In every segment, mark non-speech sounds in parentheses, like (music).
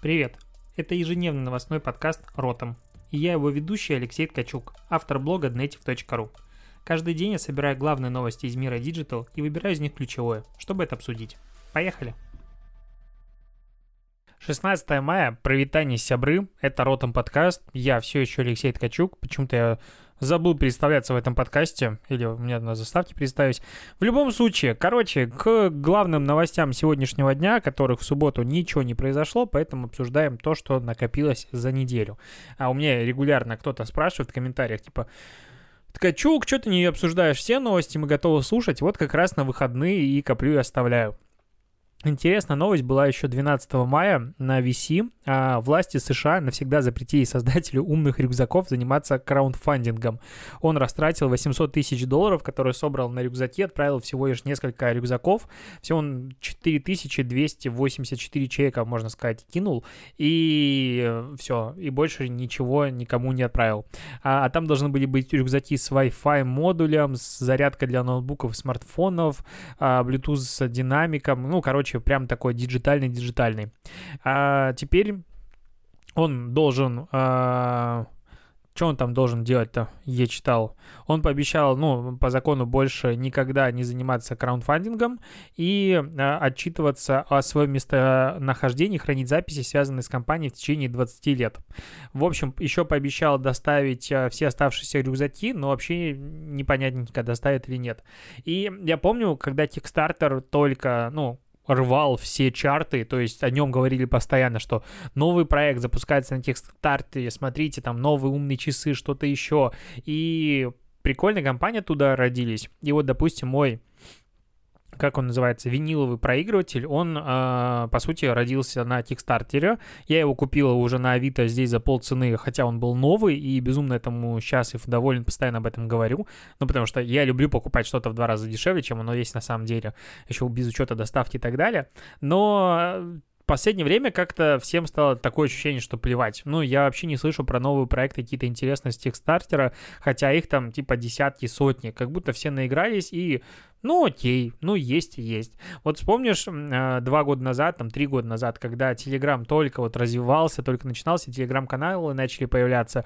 Привет! Это ежедневный новостной подкаст «Ротом». И я его ведущий Алексей Ткачук, автор блога dnetiv.ru. Каждый день я собираю главные новости из мира Digital и выбираю из них ключевое, чтобы это обсудить. Поехали! 16 мая, провитание сябры, это Ротом подкаст, я все еще Алексей Ткачук, почему-то я забыл представляться в этом подкасте, или меня на заставке представить. В любом случае, короче, к главным новостям сегодняшнего дня, которых в субботу ничего не произошло, поэтому обсуждаем то, что накопилось за неделю. А у меня регулярно кто-то спрашивает в комментариях, типа, Ткачук, что ты не обсуждаешь все новости, мы готовы слушать, вот как раз на выходные и коплю и оставляю. Интересная новость была еще 12 мая на VC. А, власти США навсегда запретили создателю умных рюкзаков заниматься краундфандингом. Он растратил 800 тысяч долларов, которые собрал на рюкзаки, отправил всего лишь несколько рюкзаков. Всего он 4284 человека, можно сказать, кинул. И все, и больше ничего никому не отправил. А, а там должны были быть рюкзаки с Wi-Fi модулем, с зарядкой для ноутбуков, смартфонов, а, Bluetooth с динамиком. Ну, короче, короче, прям такой диджитальный-диджитальный. А теперь он должен... А, что он там должен делать-то? Я читал. Он пообещал, ну, по закону больше никогда не заниматься краундфандингом и а, отчитываться о своем местонахождении, хранить записи, связанные с компанией в течение 20 лет. В общем, еще пообещал доставить а, все оставшиеся рюкзаки, но вообще непонятненько, доставит или нет. И я помню, когда Kickstarter только, ну, рвал все чарты, то есть о нем говорили постоянно, что новый проект запускается на Kickstarter, смотрите, там новые умные часы, что-то еще. И прикольная компания туда родились. И вот, допустим, мой как он называется, виниловый проигрыватель, он, э, по сути, родился на Кикстартере. Я его купила уже на Авито здесь за полцены, хотя он был новый, и безумно этому счастлив, доволен, постоянно об этом говорю. Ну, потому что я люблю покупать что-то в два раза дешевле, чем оно есть на самом деле, еще без учета доставки и так далее. Но последнее время как-то всем стало такое ощущение, что плевать. Ну, я вообще не слышу про новые проекты какие-то интересные с Тикстартера, хотя их там типа десятки, сотни. Как будто все наигрались и ну окей, ну есть и есть. Вот вспомнишь э, два года назад, там три года назад, когда Телеграм только вот развивался, только начинался, Телеграм-каналы начали появляться,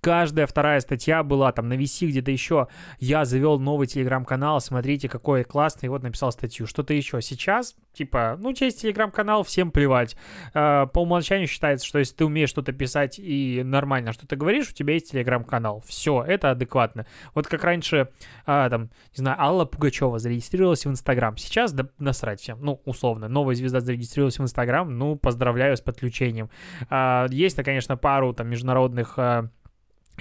каждая вторая статья была там на VC где-то еще. Я завел новый телеграм-канал, смотрите, какой классный, вот написал статью. Что-то еще. Сейчас, типа, ну, через телеграм-канал всем плевать. А, по умолчанию считается, что если ты умеешь что-то писать и нормально что-то говоришь, у тебя есть телеграм-канал. Все, это адекватно. Вот как раньше, а, там, не знаю, Алла Пугачева зарегистрировалась в Инстаграм. Сейчас да, насрать всем. Ну, условно, новая звезда зарегистрировалась в Инстаграм. Ну, поздравляю с подключением. А, есть, конечно, пару там международных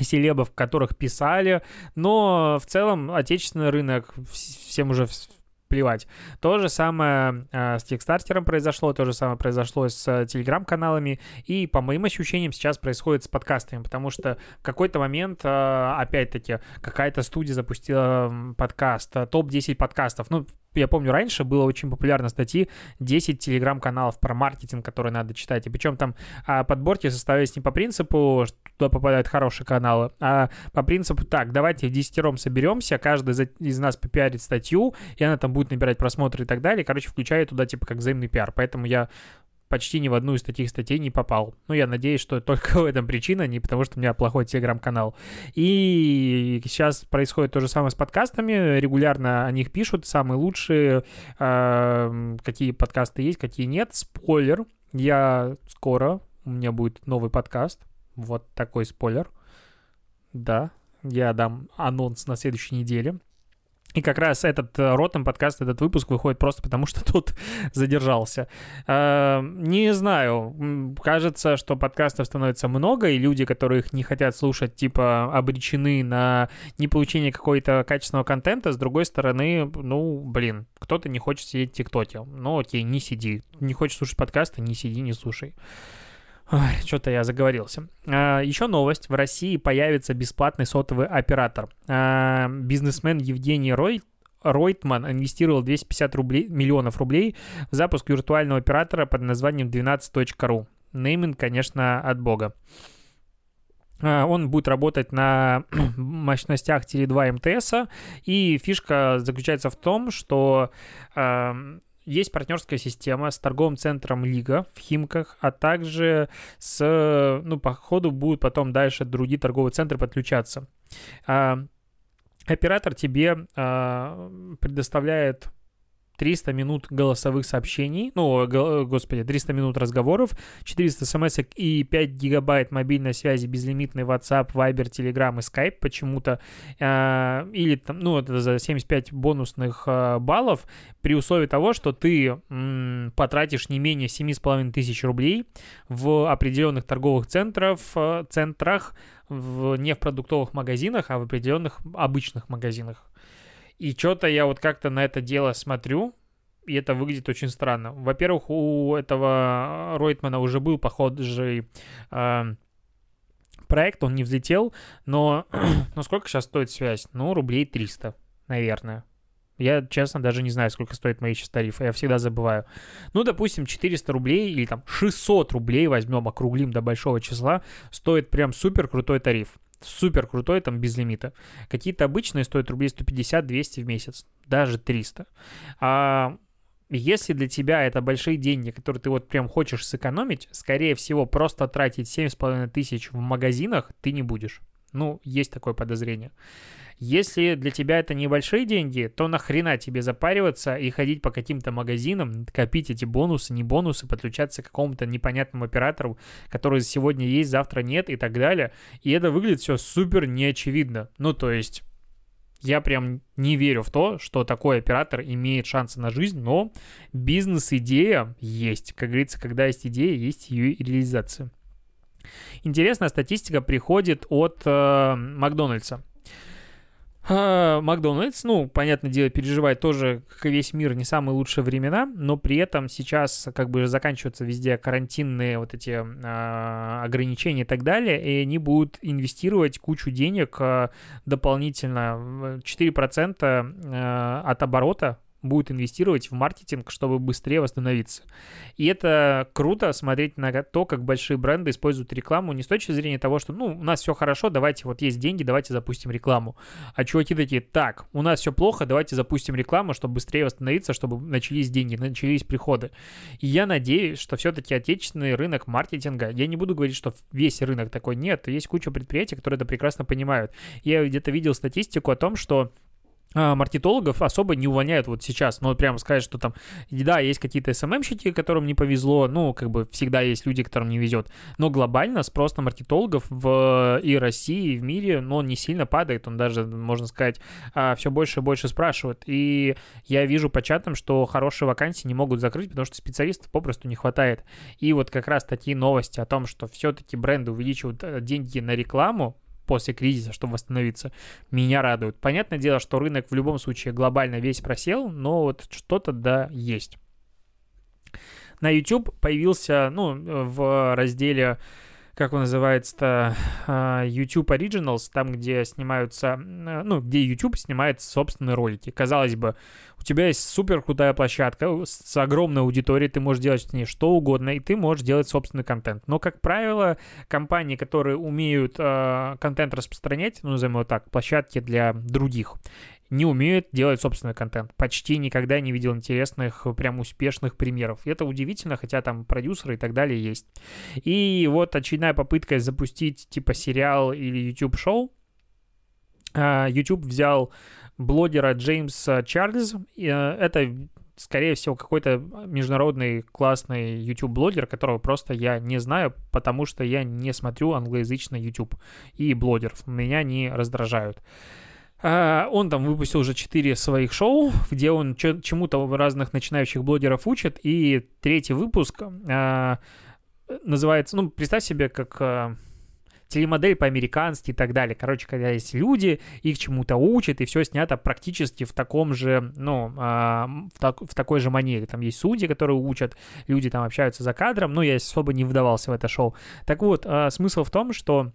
селебов, которых писали, но в целом отечественный рынок всем уже плевать. То же самое э, с Кикстартером произошло, то же самое произошло с э, телеграм-каналами, и по моим ощущениям сейчас происходит с подкастами, потому что в какой-то момент, э, опять-таки, какая-то студия запустила подкаст, э, топ-10 подкастов, ну, я помню, раньше было очень популярно статьи 10 телеграм-каналов про маркетинг, которые надо читать. И причем там а, подборки составлялись не по принципу, что туда попадают хорошие каналы, а по принципу, так, давайте в десятером соберемся, каждый из нас попиарит статью, и она там будет набирать просмотры и так далее. Короче, включая туда типа как взаимный пиар. Поэтому я почти ни в одну из таких статей не попал. Ну, я надеюсь, что только в этом причина, не потому что у меня плохой телеграм-канал. И сейчас происходит то же самое с подкастами. Регулярно о них пишут, самые лучшие, э, какие подкасты есть, какие нет. Спойлер, я скоро, у меня будет новый подкаст. Вот такой спойлер. Да, я дам анонс на следующей неделе. И как раз этот э, ротом подкаст, этот выпуск выходит просто потому, (laughs) что тут задержался. Э, не знаю, кажется, что подкастов становится много, и люди, которые их не хотят слушать, типа, обречены на не получение какого-то качественного контента. С другой стороны, ну, блин, кто-то не хочет сидеть в ТикТоке. Ну, окей, не сиди. Не хочешь слушать подкасты, не сиди, не слушай. Что-то я заговорился. А, еще новость. В России появится бесплатный сотовый оператор. А, бизнесмен Евгений Рой Ройтман инвестировал 250 рублей, миллионов рублей в запуск виртуального оператора под названием 12.ru. Нейминг, конечно, от бога. А, он будет работать на (clears throat) мощностях Теле2 МТС, и фишка заключается в том, что есть партнерская система с торговым центром Лига в Химках, а также с, ну, по ходу будут потом дальше другие торговые центры подключаться. А, оператор тебе а, предоставляет 300 минут голосовых сообщений, ну, господи, 300 минут разговоров, 400 смс и 5 гигабайт мобильной связи безлимитный WhatsApp, Viber, Telegram и Skype почему-то, э, или там, ну, это за 75 бонусных э, баллов, при условии того, что ты м, потратишь не менее 7,5 тысяч рублей в определенных торговых центров, э, центрах, в, не в продуктовых магазинах, а в определенных обычных магазинах. И что-то я вот как-то на это дело смотрю, и это выглядит очень странно. Во-первых, у этого Ройтмана уже был похожий э, проект, он не взлетел, но, (clears throat) но сколько сейчас стоит связь? Ну, рублей 300, наверное. Я, честно, даже не знаю, сколько стоит мои сейчас тарифы, я всегда забываю. Ну, допустим, 400 рублей или там 600 рублей возьмем, округлим до большого числа, стоит прям супер крутой тариф супер крутой, там без лимита. Какие-то обычные стоят рублей 150-200 в месяц, даже 300. А если для тебя это большие деньги, которые ты вот прям хочешь сэкономить, скорее всего, просто тратить 7,5 тысяч в магазинах ты не будешь. Ну, есть такое подозрение. Если для тебя это небольшие деньги, то нахрена тебе запариваться и ходить по каким-то магазинам, копить эти бонусы, не бонусы, подключаться к какому-то непонятному оператору, который сегодня есть, завтра нет и так далее. И это выглядит все супер неочевидно. Ну, то есть я прям не верю в то, что такой оператор имеет шансы на жизнь, но бизнес-идея есть. Как говорится, когда есть идея, есть ее и реализация. Интересная статистика приходит от э, Макдональдса. А, Макдональдс, ну, понятное дело, переживает тоже, как и весь мир, не самые лучшие времена, но при этом сейчас как бы заканчиваются везде карантинные вот эти э, ограничения и так далее, и они будут инвестировать кучу денег э, дополнительно, 4% э, от оборота будет инвестировать в маркетинг, чтобы быстрее восстановиться. И это круто смотреть на то, как большие бренды используют рекламу не с точки зрения того, что, ну, у нас все хорошо, давайте, вот есть деньги, давайте запустим рекламу. А чуваки такие, так, у нас все плохо, давайте запустим рекламу, чтобы быстрее восстановиться, чтобы начались деньги, начались приходы. И я надеюсь, что все-таки отечественный рынок маркетинга, я не буду говорить, что весь рынок такой, нет, есть куча предприятий, которые это прекрасно понимают. Я где-то видел статистику о том, что маркетологов особо не увольняют вот сейчас. Но прямо сказать, что там, да, есть какие-то СММщики, которым не повезло, ну, как бы всегда есть люди, которым не везет. Но глобально спрос на маркетологов в и России, и в мире, но он не сильно падает. Он даже, можно сказать, а, все больше и больше спрашивает. И я вижу по чатам, что хорошие вакансии не могут закрыть, потому что специалистов попросту не хватает. И вот как раз такие новости о том, что все-таки бренды увеличивают э, деньги на рекламу, после кризиса, чтобы восстановиться, меня радует. Понятное дело, что рынок в любом случае глобально весь просел, но вот что-то да есть. На YouTube появился, ну, в разделе как он называется-то, а, YouTube Originals, там, где снимаются, ну, где YouTube снимает собственные ролики. Казалось бы, у тебя есть супер крутая площадка с огромной аудиторией, ты можешь делать с ней что угодно, и ты можешь делать собственный контент. Но, как правило, компании, которые умеют э, контент распространять, ну, назовем его так, площадки для других, не умеют делать собственный контент. Почти никогда не видел интересных, прям успешных примеров. Это удивительно, хотя там продюсеры и так далее есть. И вот очередная попытка запустить типа сериал или YouTube-шоу. А, YouTube взял блогера Джеймса Чарльз. Э, это скорее всего, какой-то международный классный YouTube-блогер, которого просто я не знаю, потому что я не смотрю англоязычный YouTube. И блогеров меня не раздражают. А, он там выпустил уже четыре своих шоу, где он чему-то разных начинающих блогеров учит. И третий выпуск а, называется, ну, представь себе, как а, телемодель по-американски и так далее. Короче, когда есть люди, их чему-то учат, и все снято практически в таком же, ну, в, так, в такой же манере. Там есть судьи, которые учат, люди там общаются за кадром, но я особо не вдавался в это шоу. Так вот, смысл в том, что а,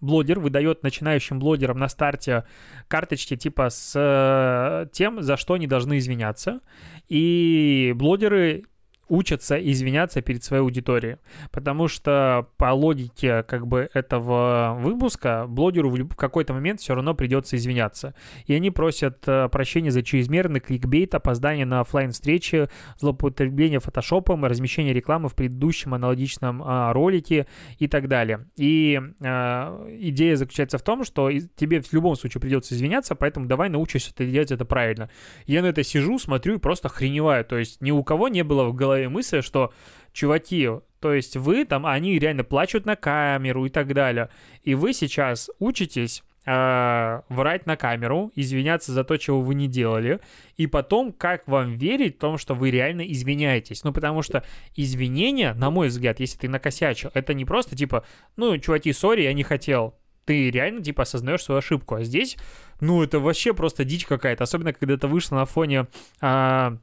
блогер выдает начинающим блогерам на старте карточки типа с э, тем, за что они должны извиняться. И блогеры учатся извиняться перед своей аудиторией. Потому что по логике как бы этого выпуска блогеру в какой-то момент все равно придется извиняться. И они просят э, прощения за чрезмерный кликбейт, опоздание на офлайн встречи злоупотребление фотошопом, размещение рекламы в предыдущем аналогичном а, ролике и так далее. И а, идея заключается в том, что тебе в любом случае придется извиняться, поэтому давай научишься делать это правильно. Я на это сижу, смотрю и просто охреневаю. То есть ни у кого не было в голове голове мысль, что, чуваки, то есть вы там, они реально плачут на камеру и так далее, и вы сейчас учитесь э, врать на камеру, извиняться за то, чего вы не делали, и потом, как вам верить в том, что вы реально извиняетесь. Ну, потому что извинения, на мой взгляд, если ты накосячил, это не просто типа, ну, чуваки, сори, я не хотел. Ты реально, типа, осознаешь свою ошибку. А здесь, ну, это вообще просто дичь какая-то. Особенно, когда это вышло на фоне а,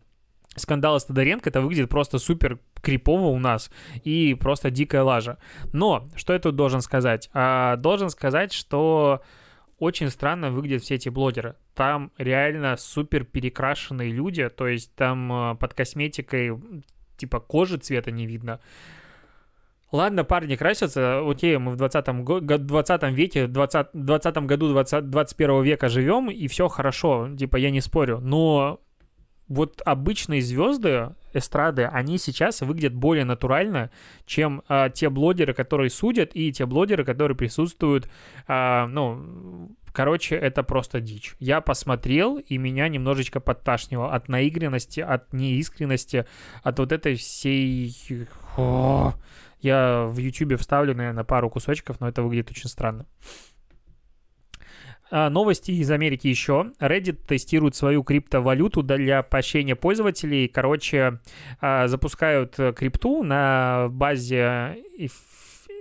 скандала с Тодоренко, это выглядит просто супер крипово у нас и просто дикая лажа. Но, что я тут должен сказать? А, должен сказать, что очень странно выглядят все эти блогеры. Там реально супер перекрашенные люди, то есть там а, под косметикой типа кожи цвета не видно. Ладно, парни красятся, окей, мы в 20, го- 20 веке, 20, 20 году 20, 21 века живем, и все хорошо, типа я не спорю, но вот обычные звезды эстрады, они сейчас выглядят более натурально, чем а, те блогеры, которые судят, и те блогеры, которые присутствуют, а, ну, короче, это просто дичь. Я посмотрел, и меня немножечко подташнило от наигранности, от неискренности, от вот этой всей... О, я в YouTube вставлю, наверное, пару кусочков, но это выглядит очень странно. А, новости из Америки еще. Reddit тестирует свою криптовалюту для поощрения пользователей. Короче, а, запускают крипту на базе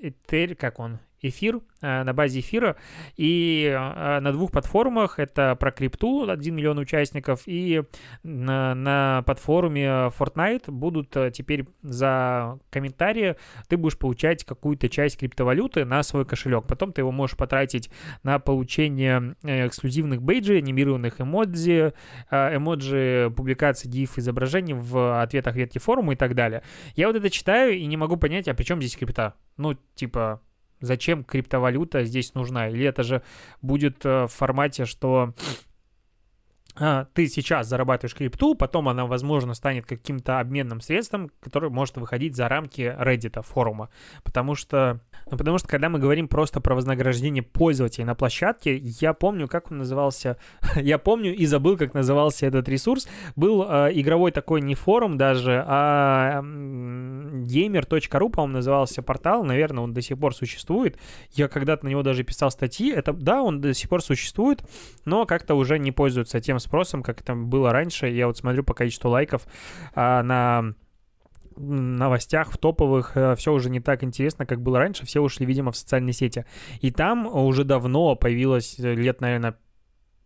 Ether, как он? Эфир, Э, на базе эфира. И э, на двух платформах, это про крипту, 1 миллион участников, и на, на платформе Fortnite будут э, теперь за комментарии ты будешь получать какую-то часть криптовалюты на свой кошелек. Потом ты его можешь потратить на получение эксклюзивных бейджей, анимированных эмодзи, эмоджи, публикации гиф изображений в ответах ветки форума и так далее. Я вот это читаю и не могу понять, а при чем здесь крипта? Ну, типа, Зачем криптовалюта здесь нужна? Или это же будет э, в формате, что а, ты сейчас зарабатываешь крипту, потом она, возможно, станет каким-то обменным средством, который может выходить за рамки Reddit, форума. Потому что, ну, потому что, когда мы говорим просто про вознаграждение пользователей на площадке, я помню, как он назывался, (laughs) я помню и забыл, как назывался этот ресурс. Был э, игровой такой не форум даже, а gamer.ru, по-моему, назывался портал, наверное, он до сих пор существует. Я когда-то на него даже писал статьи. Это, да, он до сих пор существует, но как-то уже не пользуется тем спросом, как это было раньше. Я вот смотрю по количеству лайков а, на новостях, в топовых, э, все уже не так интересно, как было раньше, все ушли, видимо, в социальные сети. И там уже давно появилось, э, лет, наверное,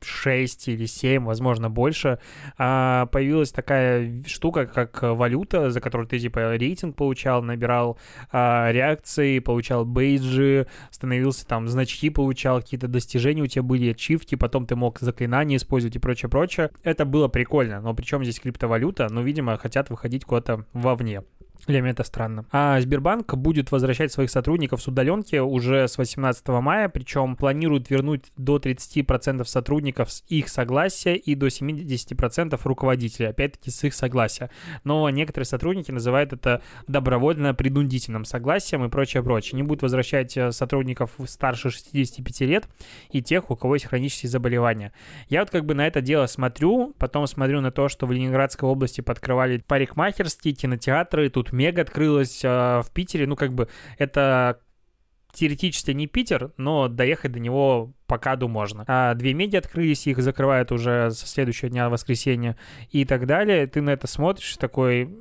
6 или 7, возможно, больше, а, появилась такая штука, как валюта, за которую ты, типа, рейтинг получал, набирал а, реакции, получал бейджи, становился там, значки получал, какие-то достижения у тебя были, ачивки, потом ты мог заклинания использовать и прочее, прочее. Это было прикольно, но причем здесь криптовалюта, ну, видимо, хотят выходить куда-то вовне. Для меня это странно. А Сбербанк будет возвращать своих сотрудников с удаленки уже с 18 мая, причем планирует вернуть до 30% сотрудников с их согласия и до 70% руководителей, опять-таки с их согласия. Но некоторые сотрудники называют это добровольно-принудительным согласием и прочее, прочее. Не будут возвращать э, сотрудников старше 65 лет и тех, у кого есть хронические заболевания. Я вот как бы на это дело смотрю, потом смотрю на то, что в Ленинградской области подкрывали парикмахерские, кинотеатры, тут Мега открылась а, в Питере. Ну, как бы это теоретически не Питер, но доехать до него по каду можно. А две меди открылись, их закрывают уже со следующего дня, воскресенья и так далее. Ты на это смотришь такой,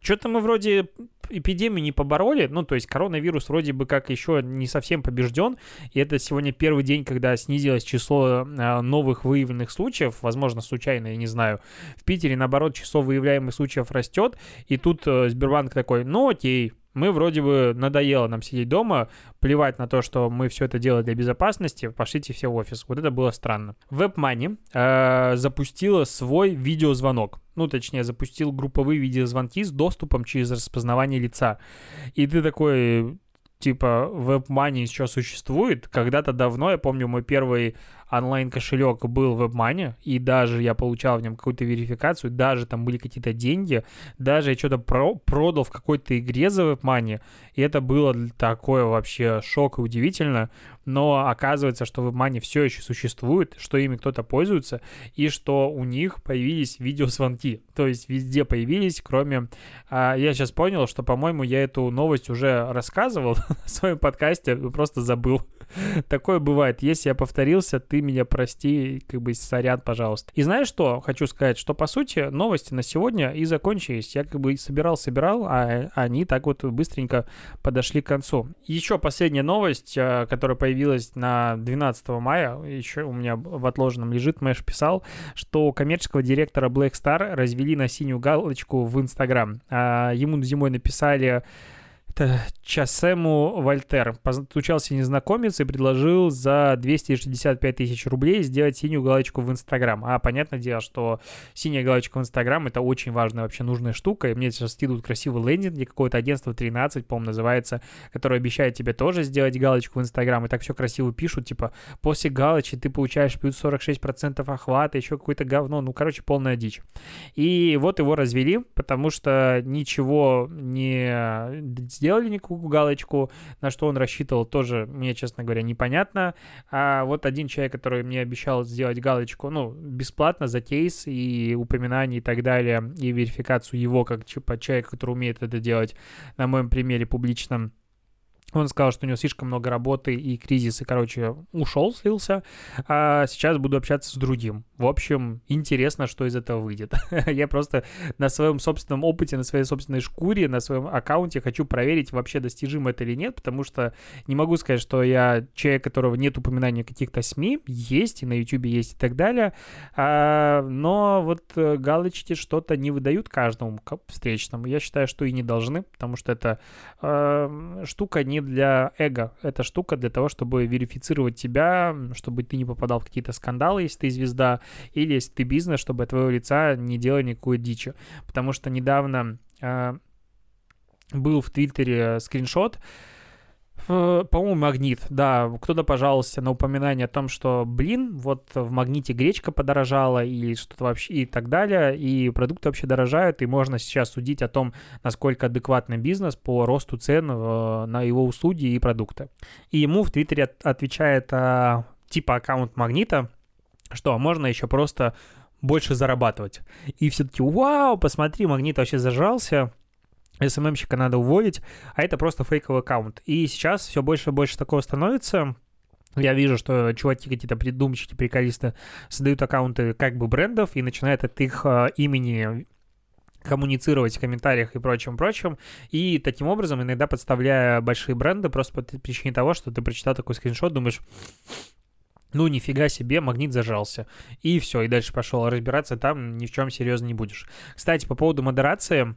что-то мы вроде эпидемию не побороли, ну, то есть коронавирус вроде бы как еще не совсем побежден, и это сегодня первый день, когда снизилось число а, новых выявленных случаев, возможно, случайно, я не знаю. В Питере, наоборот, число выявляемых случаев растет, и тут э, Сбербанк такой, ну, окей, Мы вроде бы надоело нам сидеть дома, плевать на то, что мы все это делаем для безопасности, пошлите все в офис. Вот это было странно. WebMoney э, запустила свой видеозвонок. Ну, точнее, запустил групповые видеозвонки с доступом через распознавание лица. И ты такой, типа, WebMoney сейчас существует. Когда-то давно, я помню, мой первый онлайн-кошелек был в WebMoney, и даже я получал в нем какую-то верификацию, даже там были какие-то деньги, даже я что-то про продал в какой-то игре за WebMoney, и это было такое вообще шок и удивительно, но оказывается, что WebMoney все еще существует, что ими кто-то пользуется, и что у них появились видеозвонки, то есть везде появились, кроме... А, я сейчас понял, что, по-моему, я эту новость уже рассказывал (laughs) в своем подкасте, просто забыл. (laughs) Такое бывает. Если я повторился, ты меня прости, как бы сорян, пожалуйста. И знаешь что? Хочу сказать, что по сути новости на сегодня и закончились. Я как бы собирал-собирал, а они так вот быстренько подошли к концу. Еще последняя новость, э, которая появилась на 12 мая, еще у меня в отложенном лежит, Мэш писал, что коммерческого директора Black Star развели на синюю галочку в Инстаграм. А ему зимой написали Часему Вольтер. Постучался незнакомец и предложил за 265 тысяч рублей сделать синюю галочку в Инстаграм. А понятное дело, что синяя галочка в Инстаграм это очень важная вообще нужная штука. И мне сейчас скидывают красивый лендинг, где какое-то агентство 13, по-моему, называется, которое обещает тебе тоже сделать галочку в Инстаграм. И так все красиво пишут, типа, после галочки ты получаешь плюс 46% охвата, еще какое-то говно. Ну, короче, полная дичь. И вот его развели, потому что ничего не сделали никакую галочку, на что он рассчитывал, тоже мне, честно говоря, непонятно. А вот один человек, который мне обещал сделать галочку, ну, бесплатно за кейс и упоминание и так далее, и верификацию его как человека, который умеет это делать на моем примере публичном, он сказал, что у него слишком много работы и кризис, и, короче, ушел, слился. А сейчас буду общаться с другим. В общем, интересно, что из этого выйдет. (laughs) Я просто на своем собственном опыте, на своей собственной шкуре, на своем аккаунте хочу проверить, вообще достижимо это или нет, потому что не могу сказать, что я человек, которого нет упоминания каких-то СМИ, есть, и на YouTube есть и так далее, а, но вот э, галочки что-то не выдают каждому встречному. Я считаю, что и не должны, потому что это а, штука не для эго. Это штука для того, чтобы верифицировать тебя, чтобы ты не попадал в какие-то скандалы, если ты звезда, или если ты бизнес, чтобы от твоего лица не делали никакую дичь. Потому что недавно э, был в Твиттере скриншот, Э, по-моему, магнит, да. Кто-то пожаловался на упоминание о том, что, блин, вот в магните гречка подорожала и что-то вообще и так далее, и продукты вообще дорожают, и можно сейчас судить о том, насколько адекватный бизнес по росту цен э, на его услуги и продукты. И ему в Твиттере отвечает а, типа аккаунт магнита, что можно еще просто больше зарабатывать. И все-таки, вау, посмотри, магнит вообще зажался, СММщика надо уволить, а это просто фейковый аккаунт. И сейчас все больше и больше такого становится. Я вижу, что чуваки какие-то придумщики, приколисты создают аккаунты как бы брендов и начинают от их э, имени коммуницировать в комментариях и прочим-прочим, и таким образом иногда подставляя большие бренды просто по причине того, что ты прочитал такой скриншот, думаешь, ну, нифига себе, магнит зажался. И все, и дальше пошел разбираться, там ни в чем серьезно не будешь. Кстати, по поводу модерации,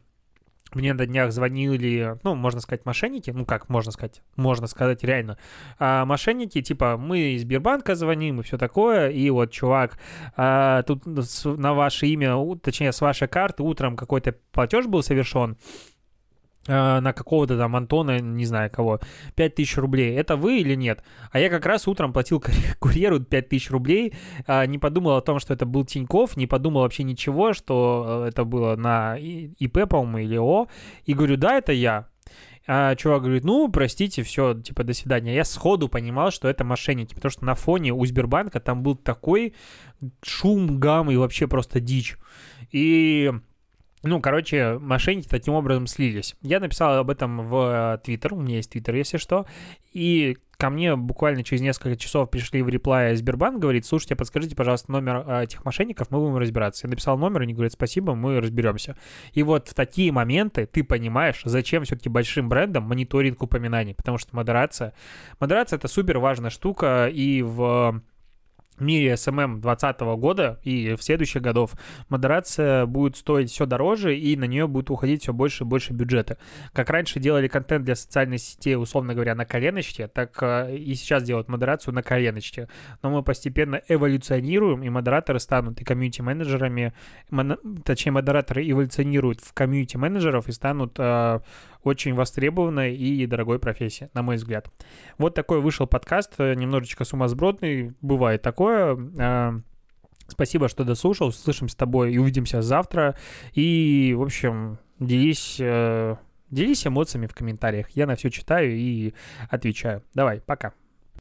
мне на днях звонили, ну, можно сказать, мошенники, ну, как можно сказать, можно сказать реально, а, мошенники, типа, мы из Сбербанка звоним и все такое, и вот, чувак, а, тут на ваше имя, точнее, с вашей карты утром какой-то платеж был совершен, на какого-то там Антона, не знаю кого, 5000 рублей. Это вы или нет? А я как раз утром платил (laughs) курьеру 5000 рублей, а, не подумал о том, что это был Тиньков, не подумал вообще ничего, что э, это было на ИП, по-моему, или О. И говорю, да, это я. А чувак говорит, ну, простите, все, типа, до свидания. Я сходу понимал, что это мошенники, потому что на фоне у Сбербанка там был такой шум, гам и вообще просто дичь. И ну, короче, мошенники таким образом слились. Я написал об этом в Твиттер, у меня есть Твиттер, если что, и ко мне буквально через несколько часов пришли в реплай Сбербанк, говорит, слушайте, подскажите, пожалуйста, номер э, этих мошенников, мы будем разбираться. Я написал номер, они говорят, спасибо, мы разберемся. И вот в такие моменты ты понимаешь, зачем все-таки большим брендам мониторинг упоминаний, потому что модерация, модерация это супер важная штука, и в мире SMM 2020 года и в следующих годов модерация будет стоить все дороже, и на нее будет уходить все больше и больше бюджета. Как раньше делали контент для социальной сети, условно говоря, на коленочке, так э, и сейчас делают модерацию на коленочке. Но мы постепенно эволюционируем, и модераторы станут и комьюнити-менеджерами, точнее, модераторы эволюционируют в комьюнити-менеджеров и станут э, очень востребованной и дорогой профессией, на мой взгляд. Вот такой вышел подкаст, э, немножечко сумасбродный, бывает такое. Э, спасибо, что дослушал. Слышим с тобой и увидимся завтра. И, в общем, делись, э, делись эмоциями в комментариях. Я на все читаю и отвечаю. Давай, пока.